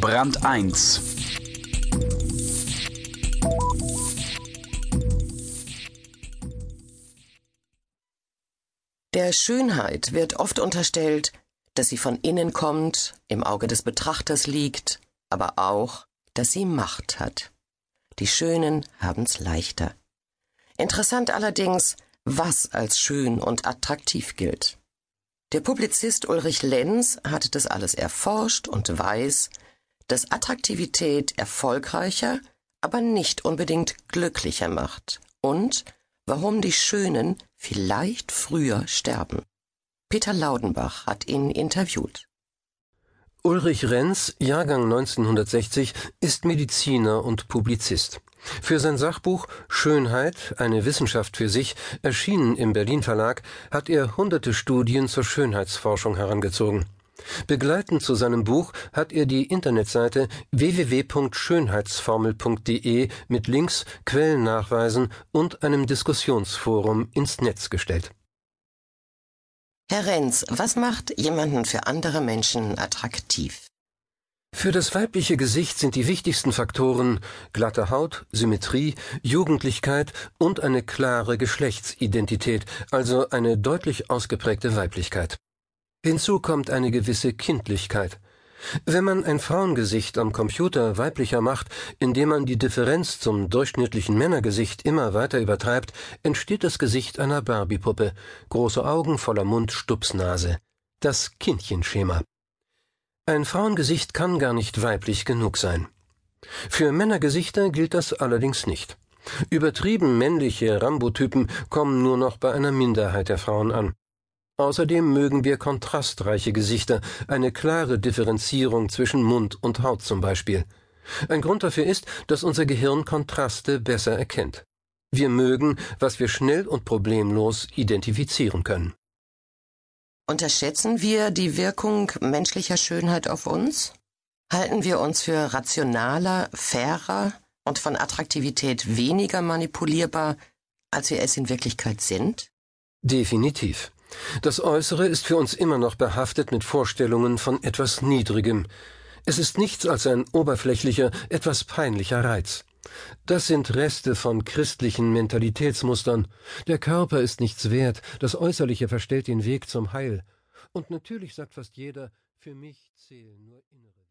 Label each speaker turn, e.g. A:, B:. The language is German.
A: Brand 1
B: Der Schönheit wird oft unterstellt, dass sie von innen kommt, im Auge des Betrachters liegt, aber auch, dass sie Macht hat. Die Schönen haben's leichter. Interessant allerdings, was als schön und attraktiv gilt. Der Publizist Ulrich Lenz hat das alles erforscht und weiß, dass Attraktivität erfolgreicher, aber nicht unbedingt glücklicher macht und warum die Schönen vielleicht früher sterben. Peter Laudenbach hat ihn interviewt.
C: Ulrich Renz, Jahrgang 1960, ist Mediziner und Publizist. Für sein Sachbuch Schönheit, eine Wissenschaft für sich, erschienen im Berlin Verlag, hat er hunderte Studien zur Schönheitsforschung herangezogen. Begleitend zu seinem Buch hat er die Internetseite www.schönheitsformel.de mit Links, Quellennachweisen und einem Diskussionsforum ins Netz gestellt.
B: Herr Renz, was macht jemanden für andere Menschen attraktiv?
C: Für das weibliche Gesicht sind die wichtigsten Faktoren glatte Haut, Symmetrie, Jugendlichkeit und eine klare Geschlechtsidentität, also eine deutlich ausgeprägte Weiblichkeit. Hinzu kommt eine gewisse Kindlichkeit. Wenn man ein Frauengesicht am Computer weiblicher macht, indem man die Differenz zum durchschnittlichen Männergesicht immer weiter übertreibt, entsteht das Gesicht einer Barbiepuppe, große Augen voller Mund, Stupsnase. Das Kindchenschema. Ein Frauengesicht kann gar nicht weiblich genug sein. Für Männergesichter gilt das allerdings nicht. Übertrieben männliche Rambotypen kommen nur noch bei einer Minderheit der Frauen an. Außerdem mögen wir kontrastreiche Gesichter, eine klare Differenzierung zwischen Mund und Haut zum Beispiel. Ein Grund dafür ist, dass unser Gehirn Kontraste besser erkennt. Wir mögen, was wir schnell und problemlos identifizieren können.
B: Unterschätzen wir die Wirkung menschlicher Schönheit auf uns? Halten wir uns für rationaler, fairer und von Attraktivität weniger manipulierbar, als wir es in Wirklichkeit sind?
C: Definitiv. Das Äußere ist für uns immer noch behaftet mit Vorstellungen von etwas Niedrigem. Es ist nichts als ein oberflächlicher, etwas peinlicher Reiz. Das sind Reste von christlichen Mentalitätsmustern. Der Körper ist nichts wert, das Äußerliche verstellt den Weg zum Heil. Und natürlich sagt fast jeder, für mich zählen nur innere